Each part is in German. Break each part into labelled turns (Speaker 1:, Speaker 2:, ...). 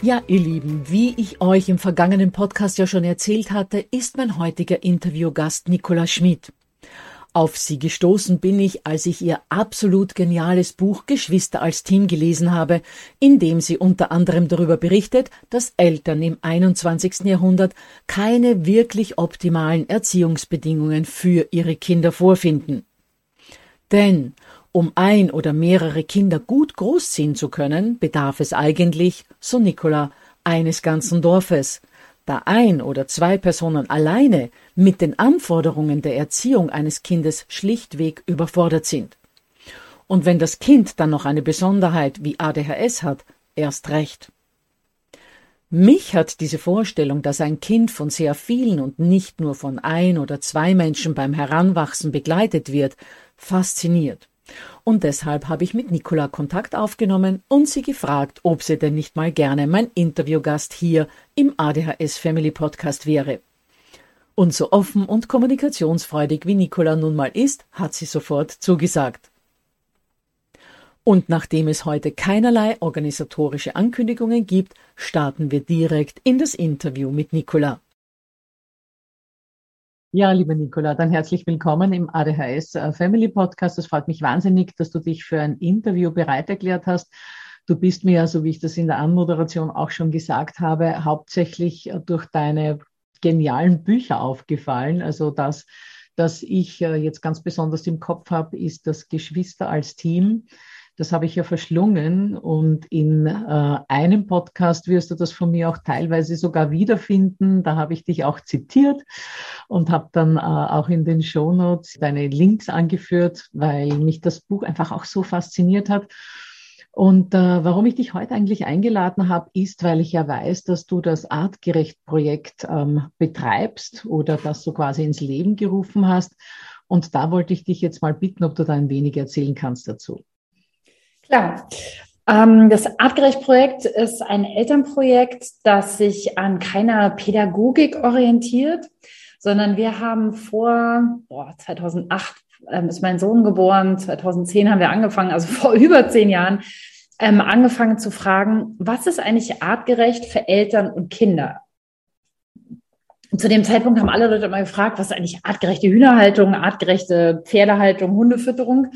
Speaker 1: Ja, ihr Lieben, wie ich euch im vergangenen Podcast ja schon erzählt hatte, ist mein heutiger Interviewgast Nicola Schmidt. Auf sie gestoßen bin ich, als ich ihr absolut geniales Buch Geschwister als Team gelesen habe, in dem sie unter anderem darüber berichtet, dass Eltern im 21. Jahrhundert keine wirklich optimalen Erziehungsbedingungen für ihre Kinder vorfinden. Denn um ein oder mehrere Kinder gut großziehen zu können, bedarf es eigentlich, so Nicola, eines ganzen Dorfes. Da ein oder zwei Personen alleine mit den Anforderungen der Erziehung eines Kindes schlichtweg überfordert sind. Und wenn das Kind dann noch eine Besonderheit wie ADHS hat, erst recht. Mich hat diese Vorstellung, dass ein Kind von sehr vielen und nicht nur von ein oder zwei Menschen beim Heranwachsen begleitet wird, fasziniert. Und deshalb habe ich mit Nicola Kontakt aufgenommen und sie gefragt, ob sie denn nicht mal gerne mein Interviewgast hier im ADHS Family Podcast wäre. Und so offen und kommunikationsfreudig wie Nicola nun mal ist, hat sie sofort zugesagt. Und nachdem es heute keinerlei organisatorische Ankündigungen gibt, starten wir direkt in das Interview mit Nicola. Ja, liebe Nicola, dann herzlich willkommen im ADHS äh, Family Podcast. Es freut mich wahnsinnig, dass du dich für ein Interview bereit erklärt hast. Du bist mir, so wie ich das in der Anmoderation auch schon gesagt habe, hauptsächlich äh, durch deine genialen Bücher aufgefallen. Also das, das ich äh, jetzt ganz besonders im Kopf habe, ist das Geschwister als Team das habe ich ja verschlungen und in äh, einem Podcast wirst du das von mir auch teilweise sogar wiederfinden. Da habe ich dich auch zitiert und habe dann äh, auch in den Show Notes deine Links angeführt, weil mich das Buch einfach auch so fasziniert hat. Und äh, warum ich dich heute eigentlich eingeladen habe, ist, weil ich ja weiß, dass du das Artgerecht-Projekt ähm, betreibst oder das so quasi ins Leben gerufen hast. Und da wollte ich dich jetzt mal bitten, ob du da ein wenig erzählen kannst dazu.
Speaker 2: Klar. Ähm, das Artgerecht-Projekt ist ein Elternprojekt, das sich an keiner Pädagogik orientiert, sondern wir haben vor boah, 2008 ähm, ist mein Sohn geboren, 2010 haben wir angefangen, also vor über zehn Jahren, ähm, angefangen zu fragen, was ist eigentlich artgerecht für Eltern und Kinder? Und zu dem Zeitpunkt haben alle Leute immer gefragt, was ist eigentlich artgerechte Hühnerhaltung, artgerechte Pferdehaltung, Hundefütterung?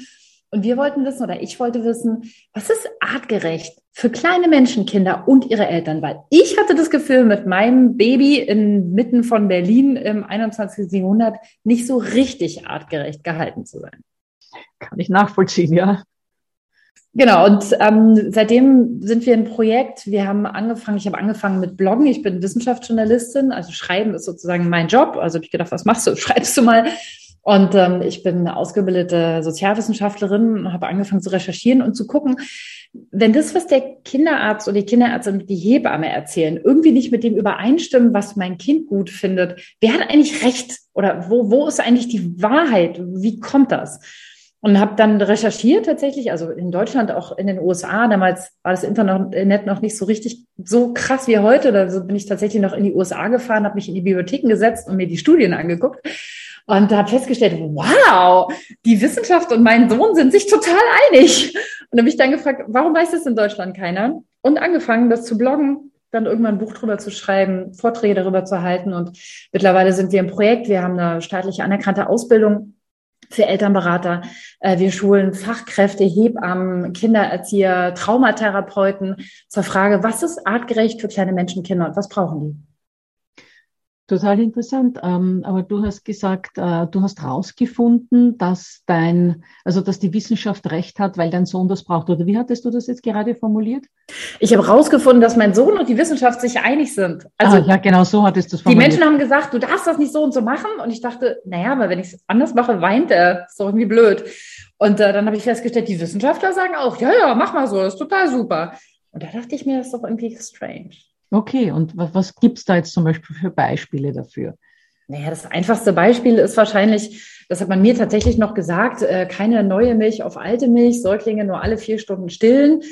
Speaker 2: Und wir wollten wissen, oder ich wollte wissen, was ist artgerecht für kleine Menschenkinder und ihre Eltern? Weil ich hatte das Gefühl, mit meinem Baby inmitten von Berlin im 21. Jahrhundert nicht so richtig artgerecht gehalten zu sein.
Speaker 1: Kann ich nachvollziehen, ja.
Speaker 2: Genau, und ähm, seitdem sind wir ein Projekt. Wir haben angefangen, ich habe angefangen mit Bloggen. Ich bin Wissenschaftsjournalistin, also Schreiben ist sozusagen mein Job. Also habe ich gedacht, was machst du? Schreibst du mal? Und ähm, ich bin eine ausgebildete Sozialwissenschaftlerin und habe angefangen zu recherchieren und zu gucken, wenn das, was der Kinderarzt oder die Kinderärztin und die Hebamme erzählen, irgendwie nicht mit dem übereinstimmen, was mein Kind gut findet, wer hat eigentlich recht? Oder wo, wo ist eigentlich die Wahrheit? Wie kommt das? Und habe dann recherchiert tatsächlich, also in Deutschland, auch in den USA. Damals war das Internet noch nicht so richtig so krass wie heute. Da bin ich tatsächlich noch in die USA gefahren, habe mich in die Bibliotheken gesetzt und mir die Studien angeguckt und habe festgestellt, wow, die Wissenschaft und mein Sohn sind sich total einig. Und habe mich dann gefragt, warum weiß das in Deutschland keiner? Und angefangen, das zu bloggen, dann irgendwann ein Buch drüber zu schreiben, Vorträge darüber zu halten. Und mittlerweile sind wir im Projekt. Wir haben eine staatlich anerkannte Ausbildung für Elternberater. Äh, wir schulen Fachkräfte, Hebammen, Kindererzieher, Traumatherapeuten zur Frage, was ist artgerecht für kleine Menschenkinder und was brauchen die?
Speaker 1: Total interessant. Ähm, aber du hast gesagt, äh, du hast herausgefunden, dass dein, also dass die Wissenschaft recht hat, weil dein Sohn das braucht. Oder wie hattest du das jetzt gerade formuliert?
Speaker 2: Ich habe herausgefunden, dass mein Sohn und die Wissenschaft sich einig sind.
Speaker 1: Also ah, ja, genau so hattest du es
Speaker 2: formuliert. Die Menschen haben gesagt, du darfst das nicht so und so machen. Und ich dachte, naja, aber wenn ich es anders mache, weint er. Ist doch irgendwie blöd. Und äh, dann habe ich festgestellt, die Wissenschaftler sagen auch, ja, ja, mach mal so, das ist total super. Und da dachte ich mir, das ist doch irgendwie strange.
Speaker 1: Okay, und was, was gibt es da jetzt zum Beispiel für Beispiele dafür?
Speaker 2: Naja, das einfachste Beispiel ist wahrscheinlich, das hat man mir tatsächlich noch gesagt, äh, keine neue Milch auf alte Milch, Säuglinge nur alle vier Stunden stillen.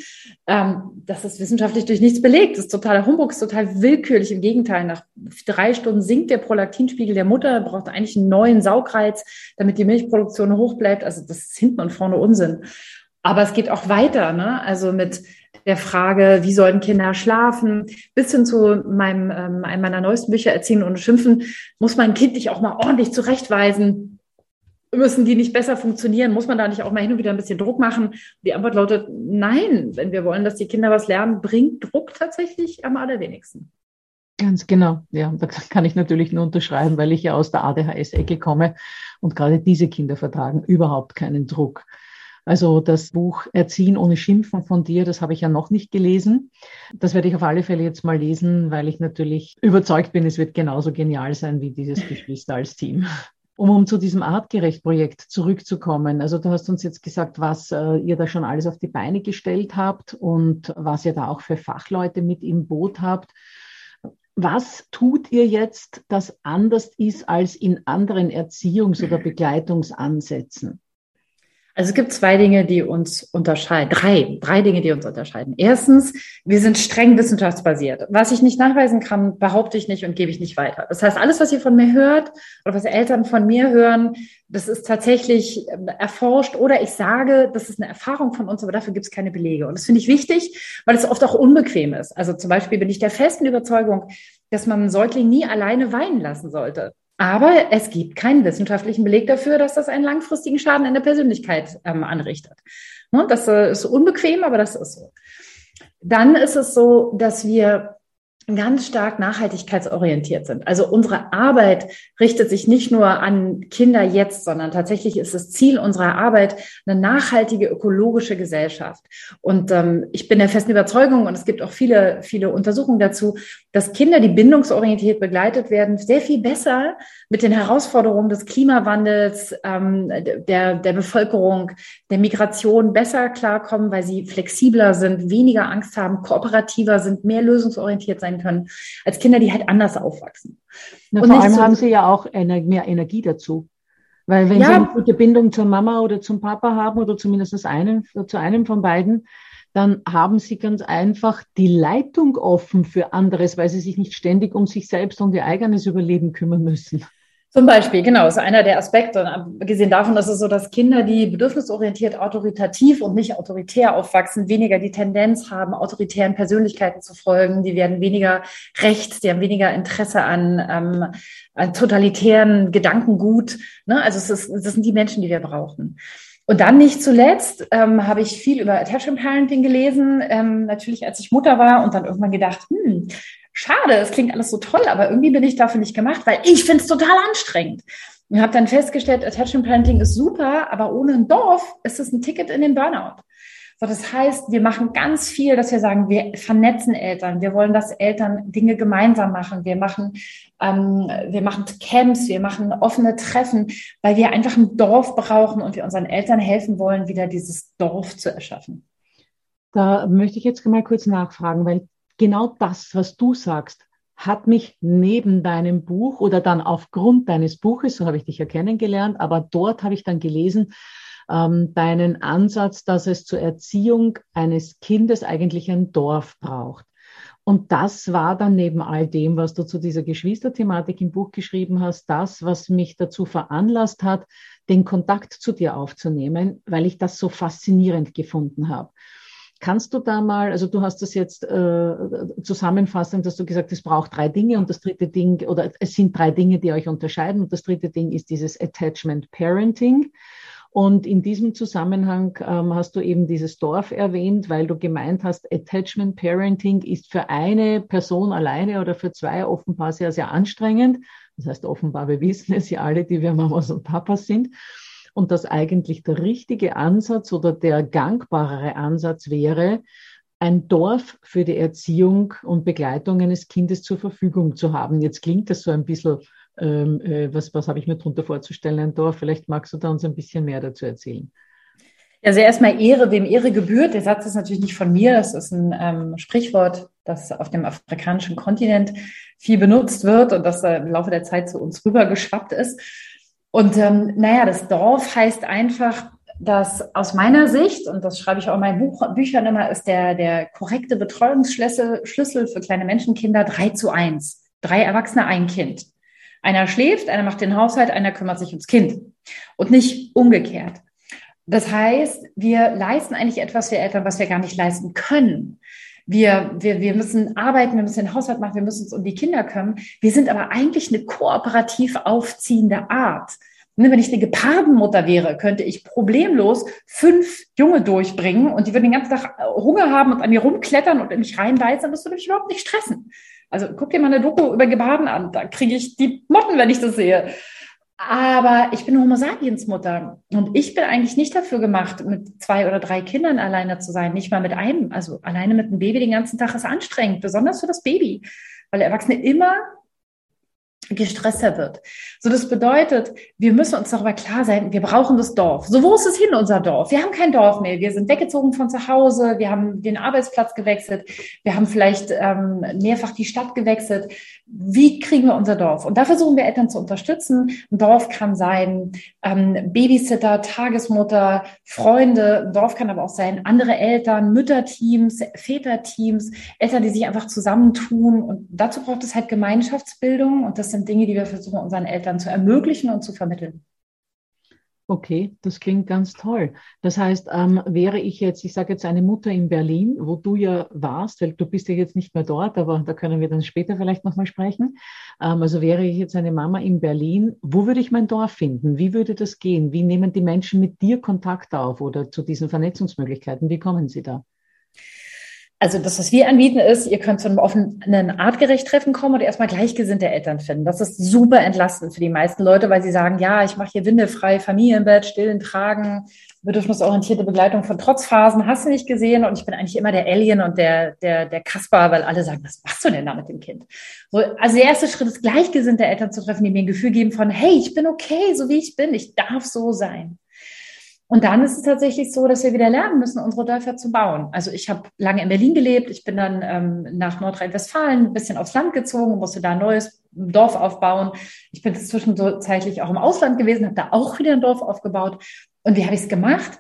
Speaker 2: Ähm, das ist wissenschaftlich durch nichts belegt. Das ist totaler Humbug, ist total willkürlich. Im Gegenteil, nach drei Stunden sinkt der Prolaktinspiegel der Mutter, braucht eigentlich einen neuen Saugreiz, damit die Milchproduktion hoch bleibt. Also das ist hinten und vorne Unsinn. Aber es geht auch weiter, ne? Also mit der Frage, wie sollen Kinder schlafen, bis hin zu meinem, ähm, einem meiner neuesten Bücher Erziehen und Schimpfen, muss mein Kind nicht auch mal ordentlich zurechtweisen? Müssen die nicht besser funktionieren? Muss man da nicht auch mal hin und wieder ein bisschen Druck machen? Die Antwort lautet nein. Wenn wir wollen, dass die Kinder was lernen, bringt Druck tatsächlich am allerwenigsten.
Speaker 1: Ganz genau. Ja, da kann ich natürlich nur unterschreiben, weil ich ja aus der ADHS-Ecke komme und gerade diese Kinder vertragen überhaupt keinen Druck. Also das Buch Erziehen ohne Schimpfen von dir, das habe ich ja noch nicht gelesen. Das werde ich auf alle Fälle jetzt mal lesen, weil ich natürlich überzeugt bin, es wird genauso genial sein wie dieses Geschwister als Team. Um, um zu diesem Artgerecht-Projekt zurückzukommen. Also du hast uns jetzt gesagt, was äh, ihr da schon alles auf die Beine gestellt habt und was ihr da auch für Fachleute mit im Boot habt. Was tut ihr jetzt, das anders ist als in anderen Erziehungs- oder Begleitungsansätzen?
Speaker 2: Also es gibt zwei Dinge, die uns unterscheiden. Drei, drei Dinge, die uns unterscheiden. Erstens, wir sind streng wissenschaftsbasiert. Was ich nicht nachweisen kann, behaupte ich nicht und gebe ich nicht weiter. Das heißt, alles, was ihr von mir hört oder was Eltern von mir hören, das ist tatsächlich ähm, erforscht oder ich sage, das ist eine Erfahrung von uns, aber dafür gibt es keine Belege. Und das finde ich wichtig, weil es oft auch unbequem ist. Also zum Beispiel bin ich der festen Überzeugung, dass man einen Säugling nie alleine weinen lassen sollte. Aber es gibt keinen wissenschaftlichen Beleg dafür, dass das einen langfristigen Schaden in der Persönlichkeit ähm, anrichtet. Ne, das äh, ist unbequem, aber das ist so. Dann ist es so, dass wir ganz stark nachhaltigkeitsorientiert sind. Also unsere Arbeit richtet sich nicht nur an Kinder jetzt, sondern tatsächlich ist das Ziel unserer Arbeit eine nachhaltige ökologische Gesellschaft. Und ähm, ich bin der festen Überzeugung, und es gibt auch viele, viele Untersuchungen dazu, dass Kinder, die bindungsorientiert begleitet werden, sehr viel besser mit den Herausforderungen des Klimawandels, ähm, der, der Bevölkerung, der Migration besser klarkommen, weil sie flexibler sind, weniger Angst haben, kooperativer sind, mehr lösungsorientiert sein können, als Kinder, die halt anders aufwachsen.
Speaker 1: Na, vor allem so haben sie ja auch mehr Energie dazu. Weil wenn ja. sie eine gute Bindung zur Mama oder zum Papa haben oder zumindest einem, zu einem von beiden, dann haben sie ganz einfach die Leitung offen für anderes, weil sie sich nicht ständig um sich selbst und ihr eigenes Überleben kümmern müssen.
Speaker 2: Zum Beispiel, genau, ist einer der Aspekte. Und abgesehen davon, dass es so, dass Kinder, die bedürfnisorientiert autoritativ und nicht autoritär aufwachsen, weniger die Tendenz haben, autoritären Persönlichkeiten zu folgen. Die werden weniger rechts, die haben weniger Interesse an, ähm, an totalitären Gedankengut. Ne? Also es ist, das sind die Menschen, die wir brauchen. Und dann nicht zuletzt ähm, habe ich viel über Attachment Parenting gelesen, ähm, natürlich als ich Mutter war und dann irgendwann gedacht, hm, schade, es klingt alles so toll, aber irgendwie bin ich dafür nicht gemacht, weil ich finde es total anstrengend. Und habe dann festgestellt, Attachment Parenting ist super, aber ohne ein Dorf ist es ein Ticket in den Burnout. So, das heißt, wir machen ganz viel, dass wir sagen, wir vernetzen Eltern. Wir wollen, dass Eltern Dinge gemeinsam machen. Wir machen, ähm, wir machen Camps, wir machen offene Treffen, weil wir einfach ein Dorf brauchen und wir unseren Eltern helfen wollen, wieder dieses Dorf zu erschaffen.
Speaker 1: Da möchte ich jetzt mal kurz nachfragen, weil genau das, was du sagst, hat mich neben deinem Buch oder dann aufgrund deines Buches, so habe ich dich ja kennengelernt, aber dort habe ich dann gelesen, ähm, deinen Ansatz, dass es zur Erziehung eines Kindes eigentlich ein Dorf braucht. Und das war dann neben all dem, was du zu dieser Geschwisterthematik im Buch geschrieben hast, das, was mich dazu veranlasst hat, den Kontakt zu dir aufzunehmen, weil ich das so faszinierend gefunden habe. Kannst du da mal, also du hast das jetzt äh, zusammenfassend, dass du gesagt, es braucht drei Dinge und das dritte Ding, oder es sind drei Dinge, die euch unterscheiden und das dritte Ding ist dieses Attachment Parenting. Und in diesem Zusammenhang ähm, hast du eben dieses Dorf erwähnt, weil du gemeint hast, Attachment Parenting ist für eine Person alleine oder für zwei offenbar sehr, sehr anstrengend. Das heißt, offenbar, wir wissen es ja alle, die wir Mamas und Papas sind und dass eigentlich der richtige Ansatz oder der gangbarere Ansatz wäre, ein Dorf für die Erziehung und Begleitung eines Kindes zur Verfügung zu haben. Jetzt klingt das so ein bisschen, ähm, äh, was, was habe ich mir darunter vorzustellen, ein Dorf? Vielleicht magst du da uns ein bisschen mehr dazu erzählen.
Speaker 2: Also erstmal Ehre, wem Ehre gebührt. Der Satz ist natürlich nicht von mir, das ist ein ähm, Sprichwort, das auf dem afrikanischen Kontinent viel benutzt wird und das äh, im Laufe der Zeit zu uns rübergeschwappt ist. Und ähm, naja, das Dorf heißt einfach, dass aus meiner Sicht, und das schreibe ich auch in meinen Buch, Büchern immer, ist der, der korrekte Betreuungsschlüssel Schlüssel für kleine Menschenkinder drei zu eins. Drei Erwachsene, ein Kind. Einer schläft, einer macht den Haushalt, einer kümmert sich ums Kind. Und nicht umgekehrt. Das heißt, wir leisten eigentlich etwas für Eltern, was wir gar nicht leisten können. Wir, wir, wir müssen arbeiten, wir müssen den Haushalt machen, wir müssen uns um die Kinder kümmern. Wir sind aber eigentlich eine kooperativ aufziehende Art. Ne, wenn ich eine Gepardenmutter wäre, könnte ich problemlos fünf Junge durchbringen und die würden den ganzen Tag Hunger haben und an mir rumklettern und in mich reinbeißen. Das würde mich überhaupt nicht stressen. Also guck dir mal eine Doku über Geparden an. Da kriege ich die Motten, wenn ich das sehe. Aber ich bin Homo sapiens Mutter. Und ich bin eigentlich nicht dafür gemacht, mit zwei oder drei Kindern alleine zu sein, nicht mal mit einem. Also alleine mit einem Baby den ganzen Tag ist anstrengend, besonders für das Baby, weil Erwachsene immer gestresster wird. So, das bedeutet, wir müssen uns darüber klar sein, wir brauchen das Dorf. So, wo ist es hin, unser Dorf? Wir haben kein Dorf mehr. Wir sind weggezogen von zu Hause. Wir haben den Arbeitsplatz gewechselt. Wir haben vielleicht ähm, mehrfach die Stadt gewechselt. Wie kriegen wir unser Dorf? Und da versuchen wir Eltern zu unterstützen. Ein Dorf kann sein ähm, Babysitter, Tagesmutter, Freunde. Ein Dorf kann aber auch sein andere Eltern, Mütterteams, Väterteams, Eltern, die sich einfach zusammentun. Und dazu braucht es halt Gemeinschaftsbildung. Und das sind Dinge, die wir versuchen, unseren Eltern zu ermöglichen und zu vermitteln.
Speaker 1: Okay, das klingt ganz toll. Das heißt, ähm, wäre ich jetzt, ich sage jetzt eine Mutter in Berlin, wo du ja warst, weil du bist ja jetzt nicht mehr dort, aber da können wir dann später vielleicht nochmal sprechen. Ähm, also wäre ich jetzt eine Mama in Berlin, wo würde ich mein Dorf finden? Wie würde das gehen? Wie nehmen die Menschen mit dir Kontakt auf oder zu diesen Vernetzungsmöglichkeiten? Wie kommen sie da?
Speaker 2: Also das, was wir anbieten, ist, ihr könnt zu einem offenen Artgerecht-Treffen kommen und erstmal gleichgesinnte Eltern finden. Das ist super entlastend für die meisten Leute, weil sie sagen, ja, ich mache hier windelfrei, Familienbett, stillen, tragen, bedürfnisorientierte Begleitung von Trotzphasen, hast du nicht gesehen? Und ich bin eigentlich immer der Alien und der, der, der Kasper, weil alle sagen, was machst du denn da mit dem Kind? So, also der erste Schritt ist, gleichgesinnte Eltern zu treffen, die mir ein Gefühl geben von, hey, ich bin okay, so wie ich bin, ich darf so sein. Und dann ist es tatsächlich so, dass wir wieder lernen müssen, unsere Dörfer zu bauen. Also ich habe lange in Berlin gelebt. Ich bin dann ähm, nach Nordrhein-Westfalen ein bisschen aufs Land gezogen, musste da ein neues Dorf aufbauen. Ich bin zwischenzeitlich auch im Ausland gewesen, habe da auch wieder ein Dorf aufgebaut. Und wie habe ich es gemacht?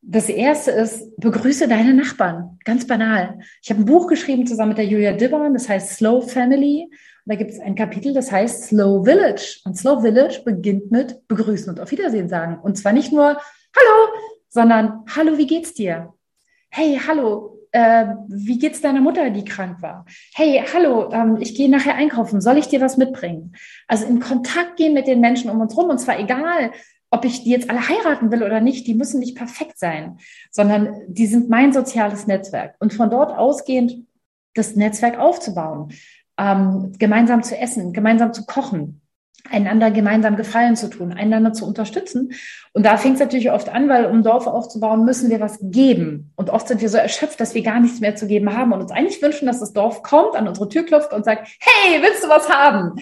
Speaker 2: Das erste ist, begrüße deine Nachbarn. Ganz banal. Ich habe ein Buch geschrieben zusammen mit der Julia Dibborn, das heißt Slow Family. Und da gibt es ein Kapitel, das heißt Slow Village. Und Slow Village beginnt mit Begrüßen und auf Wiedersehen sagen. Und zwar nicht nur Hallo, sondern Hallo, wie geht's dir? Hey, hallo, äh, wie geht's deiner Mutter, die krank war? Hey, hallo, ähm, ich gehe nachher einkaufen. Soll ich dir was mitbringen? Also in Kontakt gehen mit den Menschen um uns rum und zwar egal, ob ich die jetzt alle heiraten will oder nicht, die müssen nicht perfekt sein, sondern die sind mein soziales Netzwerk. Und von dort ausgehend das Netzwerk aufzubauen, ähm, gemeinsam zu essen, gemeinsam zu kochen, einander gemeinsam Gefallen zu tun, einander zu unterstützen. Und da fängt es natürlich oft an, weil um Dorf aufzubauen, müssen wir was geben. Und oft sind wir so erschöpft, dass wir gar nichts mehr zu geben haben und uns eigentlich wünschen, dass das Dorf kommt, an unsere Tür klopft und sagt, hey, willst du was haben?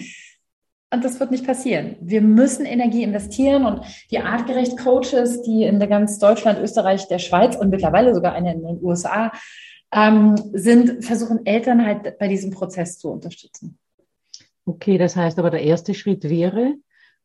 Speaker 2: Und das wird nicht passieren. Wir müssen Energie investieren und die artgerecht Coaches, die in ganz Deutschland, Österreich, der Schweiz und mittlerweile sogar eine in den USA ähm, sind, versuchen Eltern halt bei diesem Prozess zu unterstützen.
Speaker 1: Okay, das heißt aber, der erste Schritt wäre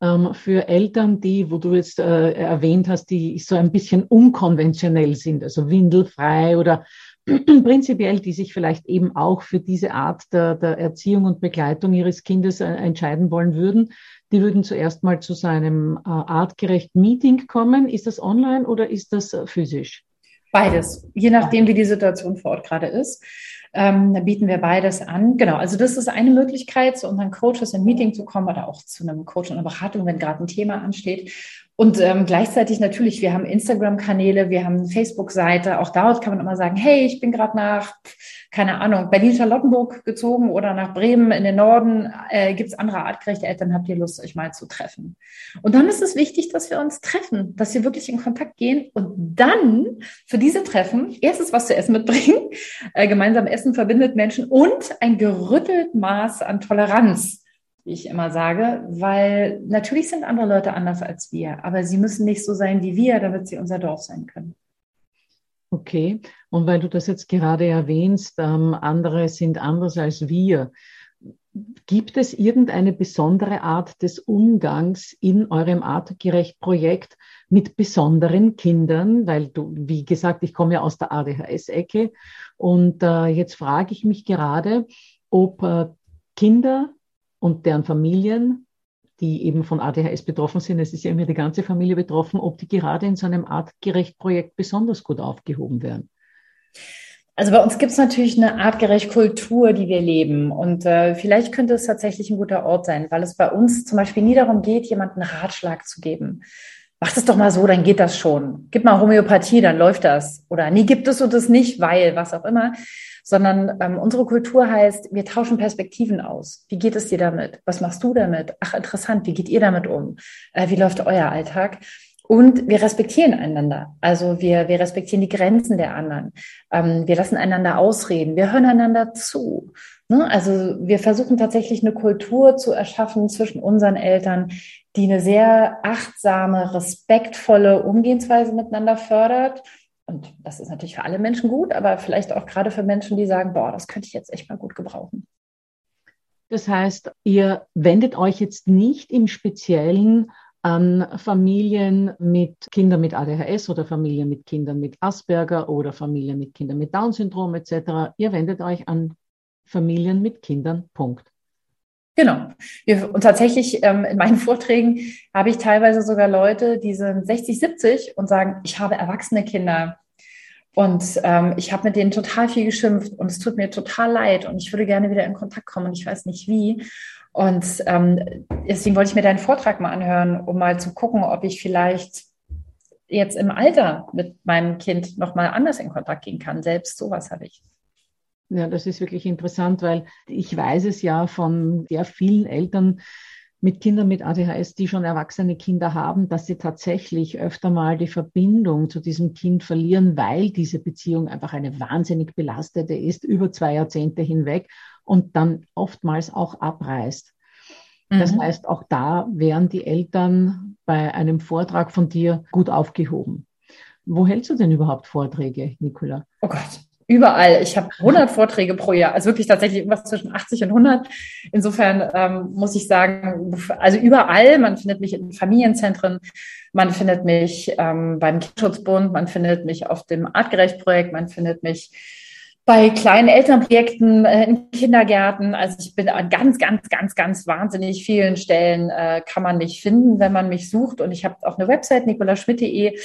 Speaker 1: ähm, für Eltern, die, wo du jetzt äh, erwähnt hast, die so ein bisschen unkonventionell sind, also windelfrei oder prinzipiell, die sich vielleicht eben auch für diese Art der, der Erziehung und Begleitung ihres Kindes äh, entscheiden wollen würden, die würden zuerst mal zu seinem äh, artgerechten Meeting kommen. Ist das online oder ist das äh, physisch?
Speaker 2: Beides, je nachdem, wie die Situation vor Ort gerade ist. Ähm, da bieten wir beides an. Genau, also das ist eine Möglichkeit, zu unseren Coaches in Meeting zu kommen oder auch zu einem Coach und einer Beratung, wenn gerade ein Thema ansteht. Und ähm, gleichzeitig natürlich, wir haben Instagram-Kanäle, wir haben Facebook-Seite. Auch dort kann man immer sagen, hey, ich bin gerade nach, keine Ahnung, Berlin-Charlottenburg gezogen oder nach Bremen in den Norden. Äh, Gibt es andere artgerechte Eltern? Habt ihr Lust, euch mal zu treffen? Und dann ist es wichtig, dass wir uns treffen, dass wir wirklich in Kontakt gehen und dann für diese Treffen erstens was zu essen mitbringen. Äh, gemeinsam Essen verbindet Menschen und ein gerüttelt Maß an Toleranz wie ich immer sage, weil natürlich sind andere Leute anders als wir, aber sie müssen nicht so sein wie wir, damit sie unser Dorf sein können.
Speaker 1: Okay, und weil du das jetzt gerade erwähnst, ähm, andere sind anders als wir. Gibt es irgendeine besondere Art des Umgangs in eurem Artgerecht-Projekt mit besonderen Kindern? Weil du, wie gesagt, ich komme ja aus der ADHS-Ecke und äh, jetzt frage ich mich gerade, ob äh, Kinder und deren Familien, die eben von ADHS betroffen sind, es ist ja immer die ganze Familie betroffen, ob die gerade in so einem artgerecht Projekt besonders gut aufgehoben werden.
Speaker 2: Also bei uns gibt es natürlich eine artgerecht Kultur, die wir leben. Und äh, vielleicht könnte es tatsächlich ein guter Ort sein, weil es bei uns zum Beispiel nie darum geht, jemanden Ratschlag zu geben. Mach das doch mal so, dann geht das schon. Gib mal Homöopathie, dann läuft das. Oder nie gibt es und es nicht, weil, was auch immer sondern ähm, unsere Kultur heißt, wir tauschen Perspektiven aus. Wie geht es dir damit? Was machst du damit? Ach, interessant, wie geht ihr damit um? Äh, wie läuft euer Alltag? Und wir respektieren einander. Also wir, wir respektieren die Grenzen der anderen. Ähm, wir lassen einander ausreden. Wir hören einander zu. Ne? Also wir versuchen tatsächlich eine Kultur zu erschaffen zwischen unseren Eltern, die eine sehr achtsame, respektvolle Umgehensweise miteinander fördert und das ist natürlich für alle Menschen gut, aber vielleicht auch gerade für Menschen, die sagen, boah, das könnte ich jetzt echt mal gut gebrauchen.
Speaker 1: Das heißt, ihr wendet euch jetzt nicht im Speziellen an Familien mit Kindern mit ADHS oder Familien mit Kindern mit Asperger oder Familien mit Kindern mit Down-Syndrom etc. Ihr wendet euch an Familien mit Kindern. Punkt.
Speaker 2: Genau. Und tatsächlich ähm, in meinen Vorträgen habe ich teilweise sogar Leute, die sind 60, 70 und sagen, ich habe erwachsene Kinder und ähm, ich habe mit denen total viel geschimpft und es tut mir total leid und ich würde gerne wieder in Kontakt kommen und ich weiß nicht wie. Und ähm, deswegen wollte ich mir deinen Vortrag mal anhören, um mal zu gucken, ob ich vielleicht jetzt im Alter mit meinem Kind nochmal anders in Kontakt gehen kann. Selbst sowas habe ich.
Speaker 1: Ja, das ist wirklich interessant, weil ich weiß es ja von sehr vielen Eltern mit Kindern mit ADHS, die schon erwachsene Kinder haben, dass sie tatsächlich öfter mal die Verbindung zu diesem Kind verlieren, weil diese Beziehung einfach eine wahnsinnig belastete ist über zwei Jahrzehnte hinweg und dann oftmals auch abreißt. Das mhm. heißt, auch da wären die Eltern bei einem Vortrag von dir gut aufgehoben. Wo hältst du denn überhaupt Vorträge, Nicola?
Speaker 2: Oh Gott, Überall. Ich habe 100 Vorträge pro Jahr, also wirklich tatsächlich irgendwas zwischen 80 und 100. Insofern ähm, muss ich sagen, also überall. Man findet mich in Familienzentren, man findet mich ähm, beim Kinderschutzbund, man findet mich auf dem Artgerecht-Projekt, man findet mich bei kleinen Elternprojekten äh, in Kindergärten. Also ich bin an ganz, ganz, ganz, ganz wahnsinnig vielen Stellen äh, kann man mich finden, wenn man mich sucht. Und ich habe auch eine Website, nicolaschmidt.de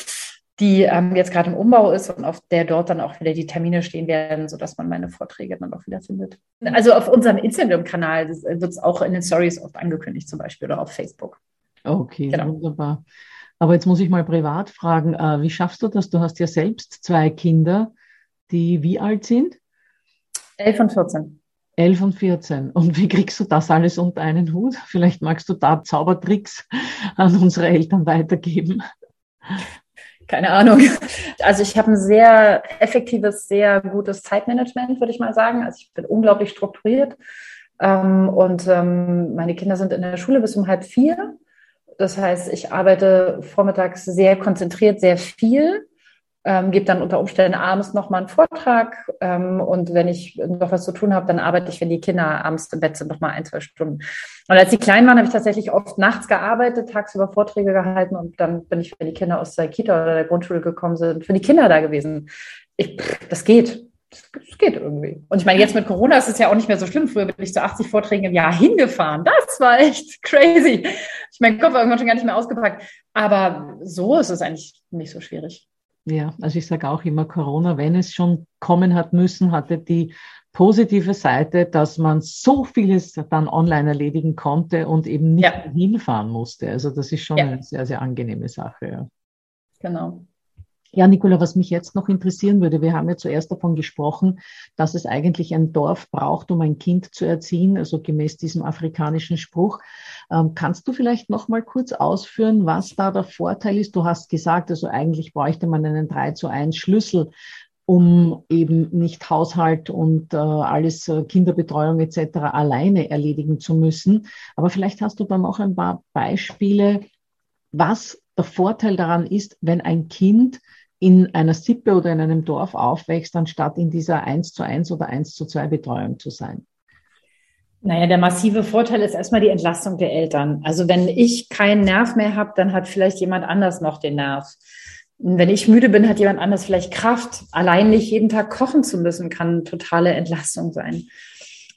Speaker 2: die ähm, jetzt gerade im Umbau ist und auf der dort dann auch wieder die Termine stehen werden, sodass man meine Vorträge dann auch wieder findet. Also auf unserem Instagram-Kanal wird es auch in den Stories oft angekündigt, zum Beispiel, oder auf Facebook.
Speaker 1: Okay, genau. wunderbar. Aber jetzt muss ich mal privat fragen, äh, wie schaffst du das? Du hast ja selbst zwei Kinder, die wie alt sind?
Speaker 2: Elf und 14.
Speaker 1: 11 und 14. Und wie kriegst du das alles unter einen Hut? Vielleicht magst du da Zaubertricks an unsere Eltern weitergeben.
Speaker 2: Keine Ahnung. Also ich habe ein sehr effektives, sehr gutes Zeitmanagement, würde ich mal sagen. Also ich bin unglaublich strukturiert. Ähm, und ähm, meine Kinder sind in der Schule bis um halb vier. Das heißt, ich arbeite vormittags sehr konzentriert, sehr viel ähm, gebe dann unter Umständen abends nochmal einen Vortrag ähm, und wenn ich noch was zu tun habe, dann arbeite ich, wenn die Kinder abends im Bett sind, nochmal ein, zwei Stunden. Und als die klein waren, habe ich tatsächlich oft nachts gearbeitet, tagsüber Vorträge gehalten und dann bin ich, wenn die Kinder aus der Kita oder der Grundschule gekommen sind, für die Kinder da gewesen. Ich, das geht. Das geht irgendwie. Und ich meine, jetzt mit Corona ist es ja auch nicht mehr so schlimm. Früher bin ich zu 80 Vorträgen im Jahr hingefahren. Das war echt crazy. Ich meinen Kopf irgendwann schon gar nicht mehr ausgepackt. Aber so ist es eigentlich nicht so schwierig.
Speaker 1: Ja, also ich sage auch immer, Corona, wenn es schon kommen hat müssen, hatte die positive Seite, dass man so vieles dann online erledigen konnte und eben nicht ja. hinfahren musste. Also das ist schon ja. eine sehr, sehr angenehme Sache. Ja.
Speaker 2: Genau.
Speaker 1: Ja, Nicola, was mich jetzt noch interessieren würde, wir haben ja zuerst davon gesprochen, dass es eigentlich ein Dorf braucht, um ein Kind zu erziehen, also gemäß diesem afrikanischen Spruch. Ähm, kannst du vielleicht noch mal kurz ausführen, was da der Vorteil ist? Du hast gesagt, also eigentlich bräuchte man einen 3 zu 1 Schlüssel, um eben nicht Haushalt und äh, alles äh, Kinderbetreuung etc. alleine erledigen zu müssen. Aber vielleicht hast du da noch ein paar Beispiele, was der Vorteil daran ist, wenn ein Kind in einer Sippe oder in einem Dorf aufwächst, anstatt in dieser 1 zu 1 oder 1 zu 2 Betreuung zu sein?
Speaker 2: Naja, der massive Vorteil ist erstmal die Entlastung der Eltern. Also wenn ich keinen Nerv mehr habe, dann hat vielleicht jemand anders noch den Nerv. Wenn ich müde bin, hat jemand anders vielleicht Kraft. Allein nicht jeden Tag kochen zu müssen, kann totale Entlastung sein.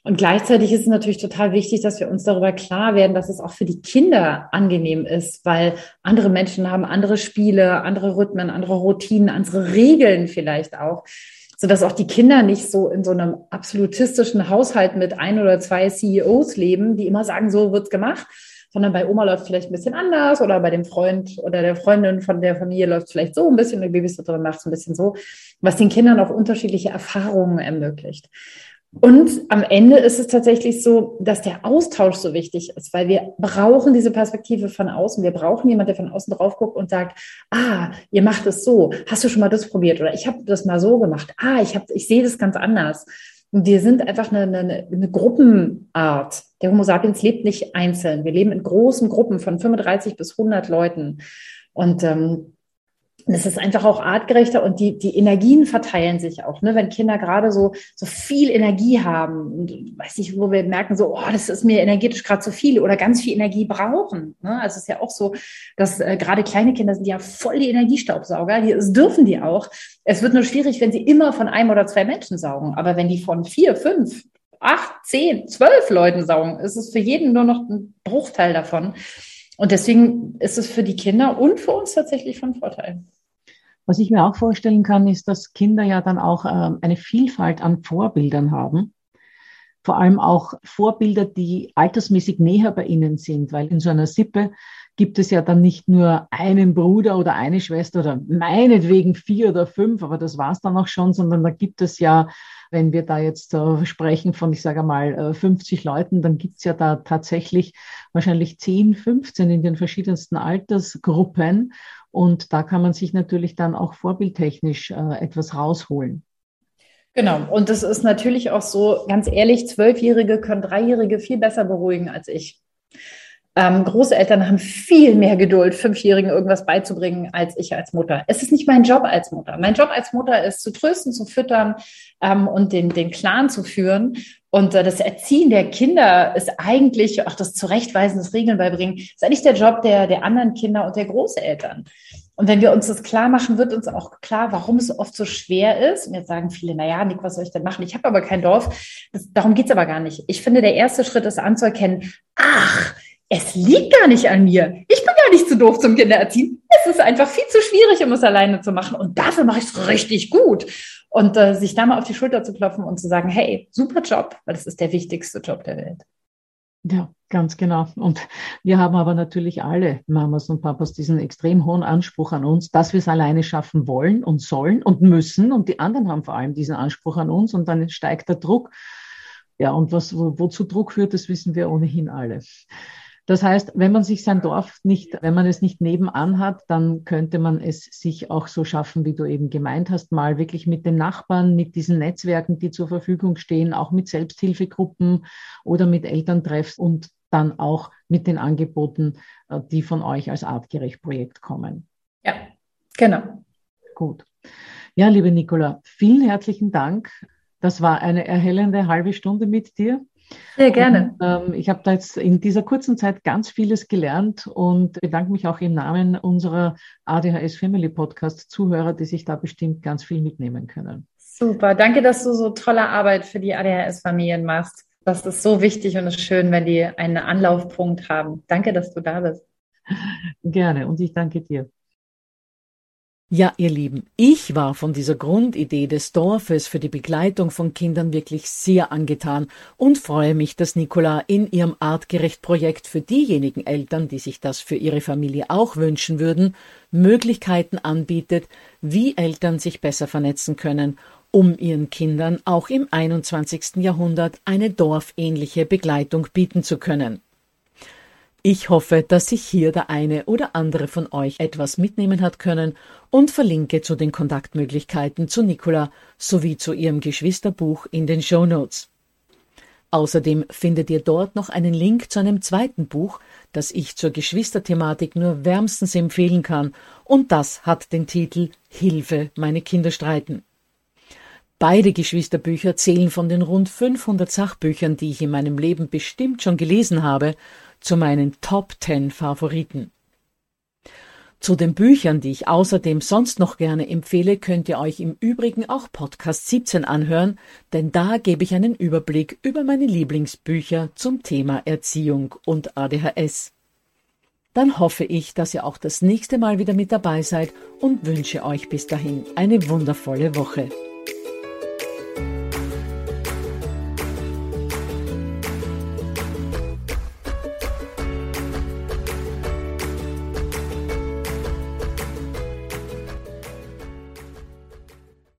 Speaker 2: Und gleichzeitig ist es natürlich total wichtig, dass wir uns darüber klar werden, dass es auch für die Kinder angenehm ist, weil andere Menschen haben andere Spiele, andere Rhythmen, andere Routinen, andere Regeln vielleicht auch, sodass auch die Kinder nicht so in so einem absolutistischen Haushalt mit ein oder zwei CEOs leben, die immer sagen, so wird's gemacht, sondern bei Oma läuft vielleicht ein bisschen anders oder bei dem Freund oder der Freundin von der Familie läuft vielleicht so ein bisschen, die Babysitterin macht es ein bisschen so, was den Kindern auch unterschiedliche Erfahrungen ermöglicht. Und am Ende ist es tatsächlich so, dass der Austausch so wichtig ist, weil wir brauchen diese Perspektive von außen. Wir brauchen jemanden, der von außen drauf guckt und sagt, ah, ihr macht es so. Hast du schon mal das probiert? Oder ich habe das mal so gemacht. Ah, ich, hab, ich sehe das ganz anders. Und wir sind einfach eine, eine, eine Gruppenart. Der Homo sapiens lebt nicht einzeln. Wir leben in großen Gruppen von 35 bis 100 Leuten. Und ähm, es ist einfach auch artgerechter und die, die Energien verteilen sich auch. Ne? Wenn Kinder gerade so, so viel Energie haben und weiß nicht, wo wir merken, so, oh, das ist mir energetisch gerade zu viel oder ganz viel Energie brauchen. Ne? Also es ist ja auch so, dass äh, gerade kleine Kinder sind ja voll die Energiestaubsauger. Die, das dürfen die auch. Es wird nur schwierig, wenn sie immer von einem oder zwei Menschen saugen. Aber wenn die von vier, fünf, acht, zehn, zwölf Leuten saugen, ist es für jeden nur noch ein Bruchteil davon. Und deswegen ist es für die Kinder und für uns tatsächlich von Vorteil.
Speaker 1: Was ich mir auch vorstellen kann, ist, dass Kinder ja dann auch ähm, eine Vielfalt an Vorbildern haben. Vor allem auch Vorbilder, die altersmäßig näher bei ihnen sind, weil in so einer Sippe gibt es ja dann nicht nur einen Bruder oder eine Schwester oder meinetwegen vier oder fünf, aber das war es dann auch schon, sondern da gibt es ja wenn wir da jetzt äh, sprechen von, ich sage mal, äh, 50 Leuten, dann gibt's ja da tatsächlich wahrscheinlich 10, 15 in den verschiedensten Altersgruppen. Und da kann man sich natürlich dann auch vorbildtechnisch äh, etwas rausholen.
Speaker 2: Genau. Und das ist natürlich auch so, ganz ehrlich, Zwölfjährige können Dreijährige viel besser beruhigen als ich. Ähm, Großeltern haben viel mehr Geduld, Fünfjährigen irgendwas beizubringen, als ich als Mutter. Es ist nicht mein Job als Mutter. Mein Job als Mutter ist zu trösten, zu füttern ähm, und den, den Clan zu führen. Und äh, das Erziehen der Kinder ist eigentlich, auch das Zurechtweisen, das Regeln beibringen, ist eigentlich der Job der, der anderen Kinder und der Großeltern. Und wenn wir uns das klar machen, wird uns auch klar, warum es oft so schwer ist. Und jetzt sagen viele, na ja, Nick, was soll ich denn machen? Ich habe aber kein Dorf. Das, darum geht's aber gar nicht. Ich finde, der erste Schritt ist anzuerkennen, ach, es liegt gar nicht an mir. Ich bin gar nicht zu doof zum Kindererziehen. Es ist einfach viel zu schwierig, um es alleine zu machen. Und dafür mache ich es richtig gut. Und äh, sich da mal auf die Schulter zu klopfen und zu sagen, hey, super Job, weil das ist der wichtigste Job der Welt.
Speaker 1: Ja, ganz genau. Und wir haben aber natürlich alle Mamas und Papas diesen extrem hohen Anspruch an uns, dass wir es alleine schaffen wollen und sollen und müssen. Und die anderen haben vor allem diesen Anspruch an uns. Und dann steigt der Druck Ja, und was, wo, wozu Druck führt, das wissen wir ohnehin alle. Das heißt, wenn man sich sein Dorf nicht, wenn man es nicht nebenan hat, dann könnte man es sich auch so schaffen, wie du eben gemeint hast, mal wirklich mit den Nachbarn, mit diesen Netzwerken, die zur Verfügung stehen, auch mit Selbsthilfegruppen oder mit Elterntreffs und dann auch mit den Angeboten, äh, die von euch als Artgerecht-Projekt kommen.
Speaker 2: Ja, genau.
Speaker 1: Gut. Ja, liebe Nicola, vielen herzlichen Dank. Das war eine erhellende halbe Stunde mit dir.
Speaker 2: Sehr gerne.
Speaker 1: Und, ähm, ich habe da jetzt in dieser kurzen Zeit ganz vieles gelernt und bedanke mich auch im Namen unserer ADHS Family Podcast Zuhörer, die sich da bestimmt ganz viel mitnehmen können.
Speaker 2: Super. Danke, dass du so tolle Arbeit für die ADHS-Familien machst. Das ist so wichtig und es ist schön, wenn die einen Anlaufpunkt haben. Danke, dass du da bist.
Speaker 1: Gerne und ich danke dir. Ja, ihr Lieben, ich war von dieser Grundidee des Dorfes für die Begleitung von Kindern wirklich sehr angetan und freue mich, dass Nicola in ihrem Artgerecht-Projekt für diejenigen Eltern, die sich das für ihre Familie auch wünschen würden, Möglichkeiten anbietet, wie Eltern sich besser vernetzen können, um ihren Kindern auch im 21. Jahrhundert eine dorfähnliche Begleitung bieten zu können. Ich hoffe, dass sich hier der eine oder andere von euch etwas mitnehmen hat können und verlinke zu den Kontaktmöglichkeiten zu Nicola sowie zu ihrem Geschwisterbuch in den Show Notes. Außerdem findet ihr dort noch einen Link zu einem zweiten Buch, das ich zur Geschwisterthematik nur wärmstens empfehlen kann, und das hat den Titel Hilfe, meine Kinder streiten. Beide Geschwisterbücher zählen von den rund 500 Sachbüchern, die ich in meinem Leben bestimmt schon gelesen habe, zu meinen Top 10 Favoriten. Zu den Büchern, die ich außerdem sonst noch gerne empfehle, könnt ihr euch im Übrigen auch Podcast 17 anhören, denn da gebe ich einen Überblick über meine Lieblingsbücher zum Thema Erziehung und ADHS. Dann hoffe ich, dass ihr auch das nächste Mal wieder mit dabei seid und wünsche euch bis dahin eine wundervolle Woche.